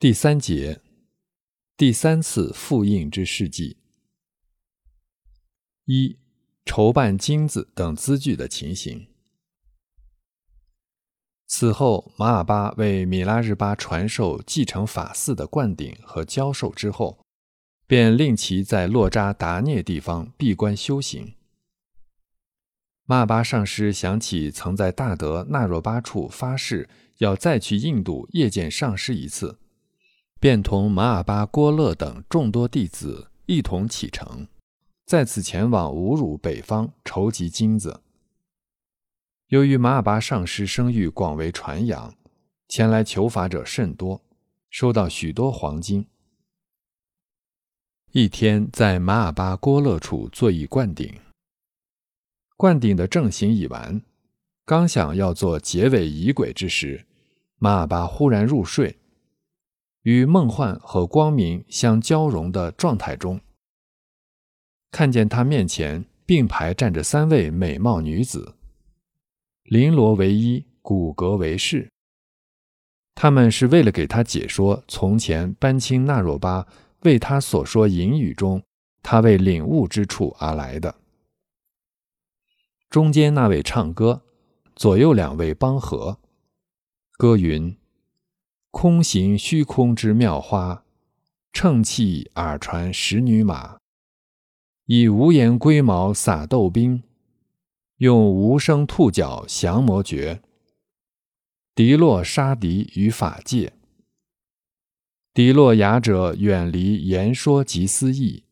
第三节，第三次复印之事迹。一、筹办金子等资具的情形。此后，马尔巴为米拉日巴传授继承法寺的灌顶和教授之后，便令其在洛扎达涅地方闭关修行。马尔巴上师想起曾在大德那若巴处发誓要再去印度谒见上师一次，便同马尔巴郭勒等众多弟子一同启程，再次前往侮辱北方筹集金子。由于马尔巴上师声誉广为传扬，前来求法者甚多，收到许多黄金。一天，在马尔巴郭勒处坐以灌顶，灌顶的正行已完，刚想要做结尾仪轨之时，马尔巴忽然入睡，与梦幻和光明相交融的状态中，看见他面前并排站着三位美貌女子。绫罗为衣，骨骼为饰。他们是为了给他解说从前班钦纳若巴为他所说隐语中他未领悟之处而来的。中间那位唱歌，左右两位帮和。歌云：空行虚空之妙花，乘气耳传十女马，以无言龟毛撒豆冰。用无声兔角降魔诀，敌落杀敌于法界。敌落哑者远离言说及思意，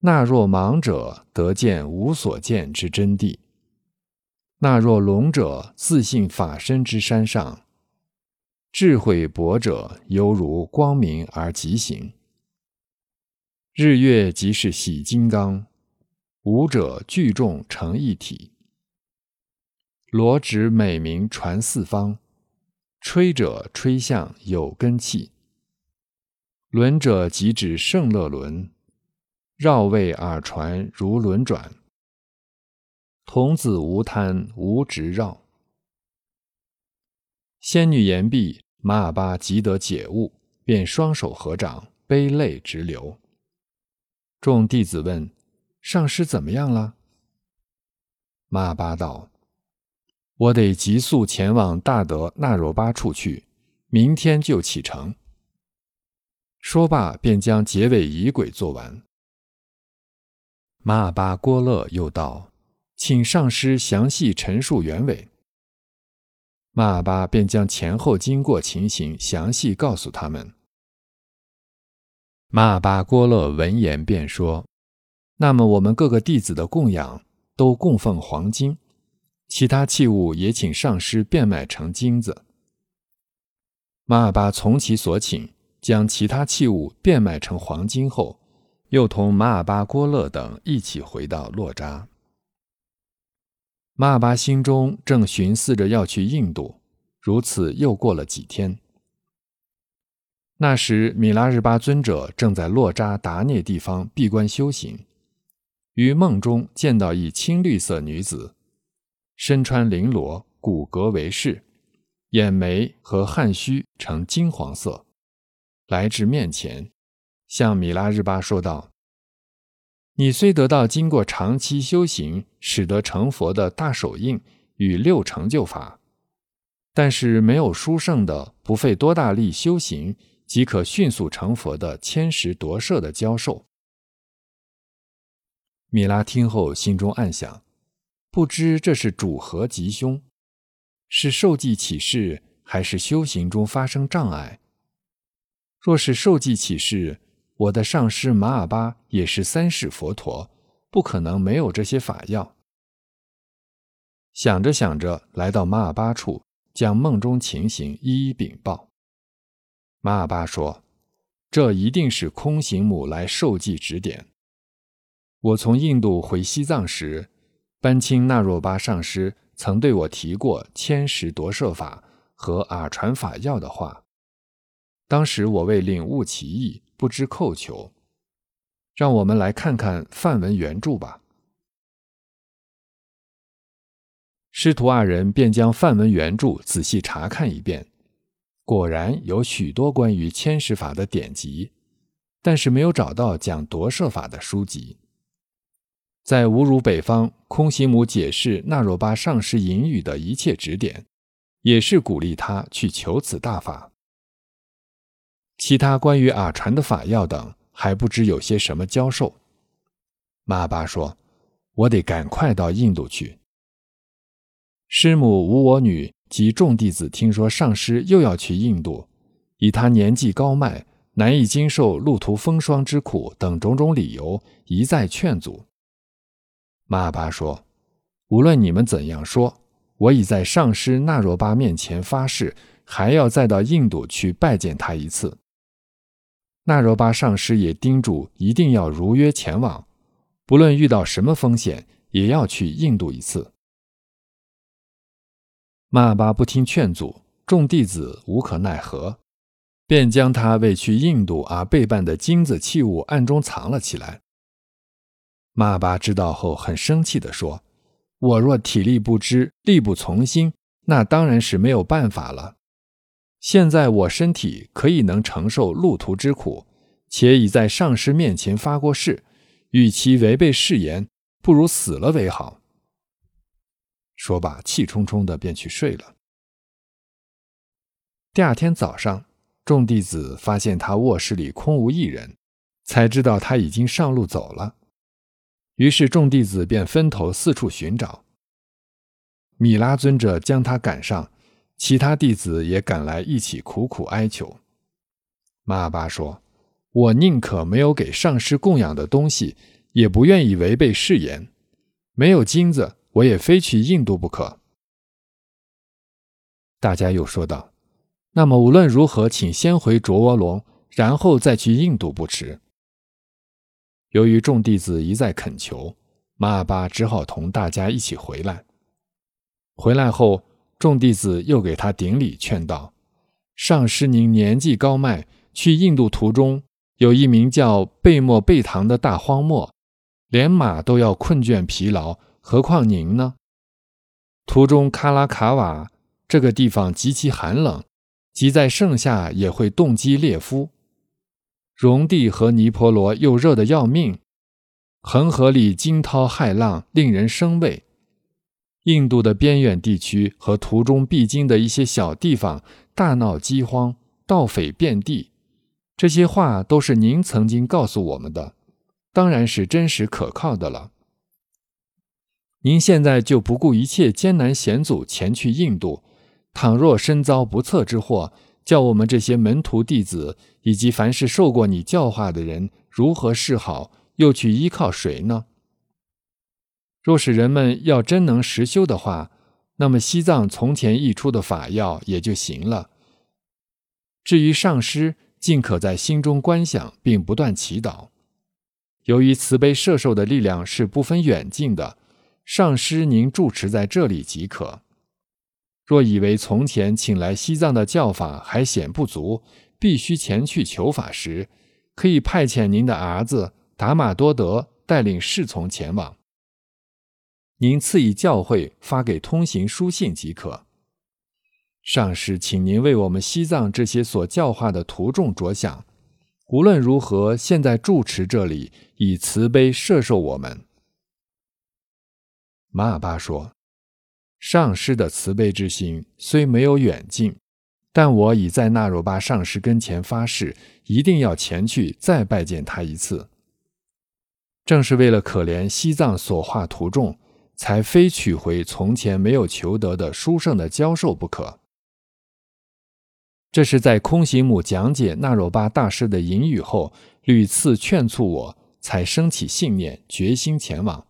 那若盲者得见无所见之真谛。那若聋者自信法身之山上，智慧博者犹如光明而极行。日月即是喜金刚，五者聚众成一体。罗指美名传四方，吹者吹向有根气。轮者即指圣乐轮，绕位耳传如轮转。童子无贪无执绕。仙女言毕，马尔巴即得解悟，便双手合掌，悲泪直流。众弟子问：“上师怎么样了？”马尔巴道。我得急速前往大德那若巴处去，明天就启程。说罢，便将结尾仪轨做完。马尔巴郭勒又道：“请上师详细陈述原委。”马尔巴便将前后经过情形详细告诉他们。马尔巴郭勒闻言便说：“那么我们各个弟子的供养都供奉黄金。”其他器物也请上师变卖成金子。马尔巴从其所请，将其他器物变卖成黄金后，又同马尔巴郭勒等一起回到洛扎。马尔巴心中正寻思着要去印度，如此又过了几天。那时，米拉日巴尊者正在洛扎达涅地方闭关修行，于梦中见到一青绿色女子。身穿绫罗，骨骼为饰，眼眉和汗须呈金黄色，来至面前，向米拉日巴说道：“你虽得到经过长期修行使得成佛的大手印与六成就法，但是没有殊胜的不费多大力修行即可迅速成佛的千石夺舍的教授。”米拉听后，心中暗想。不知这是主何吉凶，是受记起示，还是修行中发生障碍？若是受记起示，我的上师马尔巴也是三世佛陀，不可能没有这些法药。想着想着，来到马尔巴处，将梦中情形一一禀报。马尔巴说：“这一定是空行母来受记指点。我从印度回西藏时。”班钦纳若巴上师曾对我提过千石夺舍法和耳传法药的话，当时我为领悟其意，不知叩求。让我们来看看梵文原著吧。师徒二人便将梵文原著仔细查看一遍，果然有许多关于迁徙法的典籍，但是没有找到讲夺舍法的书籍。在侮辱北方，空行母解释那若巴上师隐语的一切指点，也是鼓励他去求此大法。其他关于阿传的法要等，还不知有些什么教授。马巴说：“我得赶快到印度去。”师母无我女。及众弟子听说上师又要去印度，以他年纪高迈，难以经受路途风霜之苦等种种理由，一再劝阻。马尔巴说：“无论你们怎样说，我已在上师那若巴面前发誓，还要再到印度去拜见他一次。”那若巴上师也叮嘱一定要如约前往，不论遇到什么风险，也要去印度一次。马巴不听劝阻，众弟子无可奈何，便将他为去印度而备办的金子器物暗中藏了起来。马巴知道后，很生气地说：“我若体力不支，力不从心，那当然是没有办法了。现在我身体可以能承受路途之苦，且已在上师面前发过誓，与其违背誓言，不如死了为好。”说罢，气冲冲的便去睡了。第二天早上，众弟子发现他卧室里空无一人，才知道他已经上路走了。于是众弟子便分头四处寻找。米拉尊者将他赶上，其他弟子也赶来一起苦苦哀求。马巴说：“我宁可没有给上师供养的东西，也不愿意违背誓言。没有金子。”我也非去印度不可。大家又说道：“那么无论如何，请先回卓窝龙，然后再去印度不迟。”由于众弟子一再恳求，马尔巴只好同大家一起回来。回来后，众弟子又给他顶礼，劝道：“上师您年纪高迈，去印度途中有一名叫贝莫贝唐的大荒漠，连马都要困倦疲劳。”何况您呢？途中卡拉卡瓦这个地方极其寒冷，即在盛夏也会冻击列夫。戎地和尼婆罗又热得要命，恒河里惊涛骇浪，令人生畏。印度的边远地区和途中必经的一些小地方，大闹饥荒，盗匪遍地。这些话都是您曾经告诉我们的，当然是真实可靠的了。您现在就不顾一切艰难险阻前去印度，倘若身遭不测之祸，叫我们这些门徒弟子以及凡是受过你教化的人如何是好？又去依靠谁呢？若是人们要真能实修的话，那么西藏从前译出的法药也就行了。至于上师，尽可在心中观想，并不断祈祷。由于慈悲摄受的力量是不分远近的。上师，您住持在这里即可。若以为从前请来西藏的教法还显不足，必须前去求法时，可以派遣您的儿子达玛多德带领侍从前往。您赐以教诲，发给通行书信即可。上师，请您为我们西藏这些所教化的徒众着想。无论如何，现在住持这里，以慈悲摄受我们。马尔巴说：“上师的慈悲之心虽没有远近，但我已在纳若巴上师跟前发誓，一定要前去再拜见他一次。正是为了可怜西藏所化徒众，才非取回从前没有求得的殊胜的教授不可。”这是在空行母讲解纳若巴大师的隐语后，屡次劝促我，才升起信念，决心前往。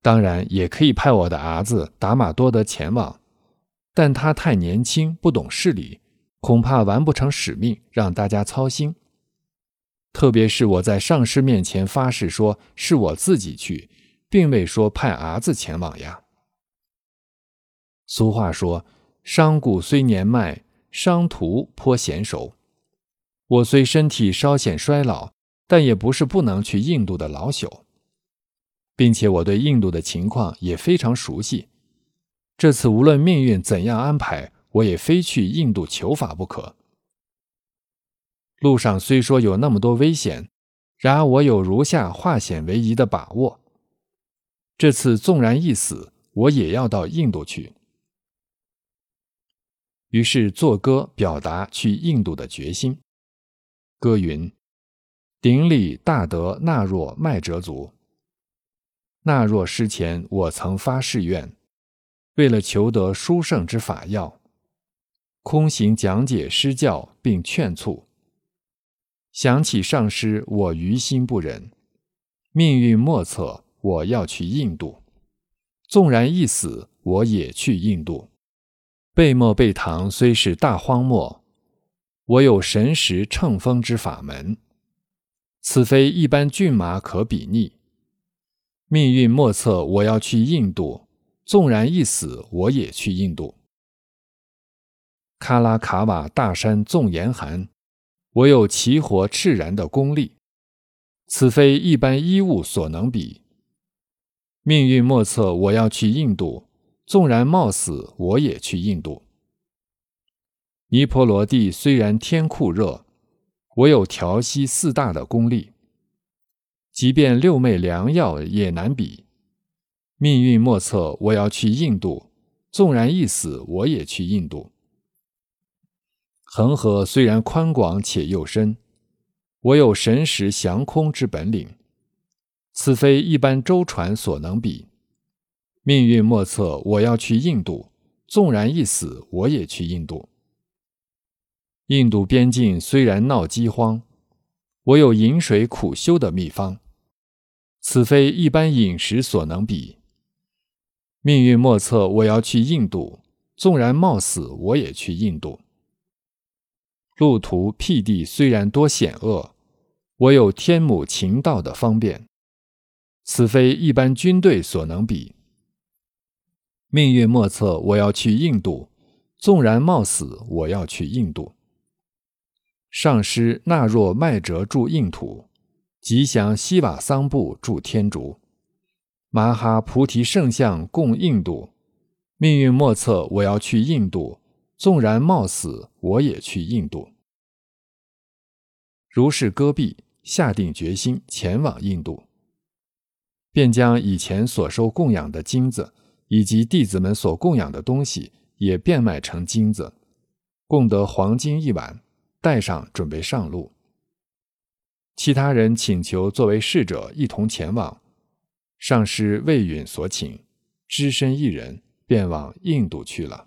当然也可以派我的儿子达玛多德前往，但他太年轻，不懂事理，恐怕完不成使命，让大家操心。特别是我在上师面前发誓说是我自己去，并未说派儿子前往呀。俗话说：“商贾虽年迈，商途颇娴熟。”我虽身体稍显衰老，但也不是不能去印度的老朽。并且我对印度的情况也非常熟悉。这次无论命运怎样安排，我也非去印度求法不可。路上虽说有那么多危险，然而我有如下化险为夷的把握。这次纵然一死，我也要到印度去。于是作歌表达去印度的决心。歌云：“顶礼大德纳若麦哲族。纳若师前，我曾发誓愿，为了求得殊胜之法要，空行讲解施教，并劝促。想起上师，我于心不忍。命运莫测，我要去印度。纵然一死，我也去印度。贝莫贝唐虽是大荒漠。”我有神识乘风之法门，此非一般骏马可比拟。命运莫测，我要去印度，纵然一死，我也去印度。喀拉卡瓦大山纵严寒，我有奇活炽然的功力，此非一般衣物所能比。命运莫测，我要去印度，纵然冒死，我也去印度。尼婆罗地虽然天酷热，我有调息四大的功力，即便六味良药也难比。命运莫测，我要去印度，纵然一死，我也去印度。恒河虽然宽广且又深，我有神识降空之本领，此非一般舟船所能比。命运莫测，我要去印度，纵然一死，我也去印度。印度边境虽然闹饥荒，我有饮水苦修的秘方，此非一般饮食所能比。命运莫测，我要去印度，纵然冒死，我也去印度。路途僻地虽然多险恶，我有天母勤道的方便，此非一般军队所能比。命运莫测，我要去印度，纵然冒死，我要去印度。上师纳若麦哲住印土，吉祥西瓦桑布住天竺，马哈菩提圣像供印度。命运莫测，我要去印度，纵然冒死，我也去印度。如是戈壁，下定决心前往印度，便将以前所收供养的金子，以及弟子们所供养的东西，也变卖成金子，供得黄金一碗。带上，准备上路。其他人请求作为侍者一同前往，上师魏允所请，只身一人便往印度去了。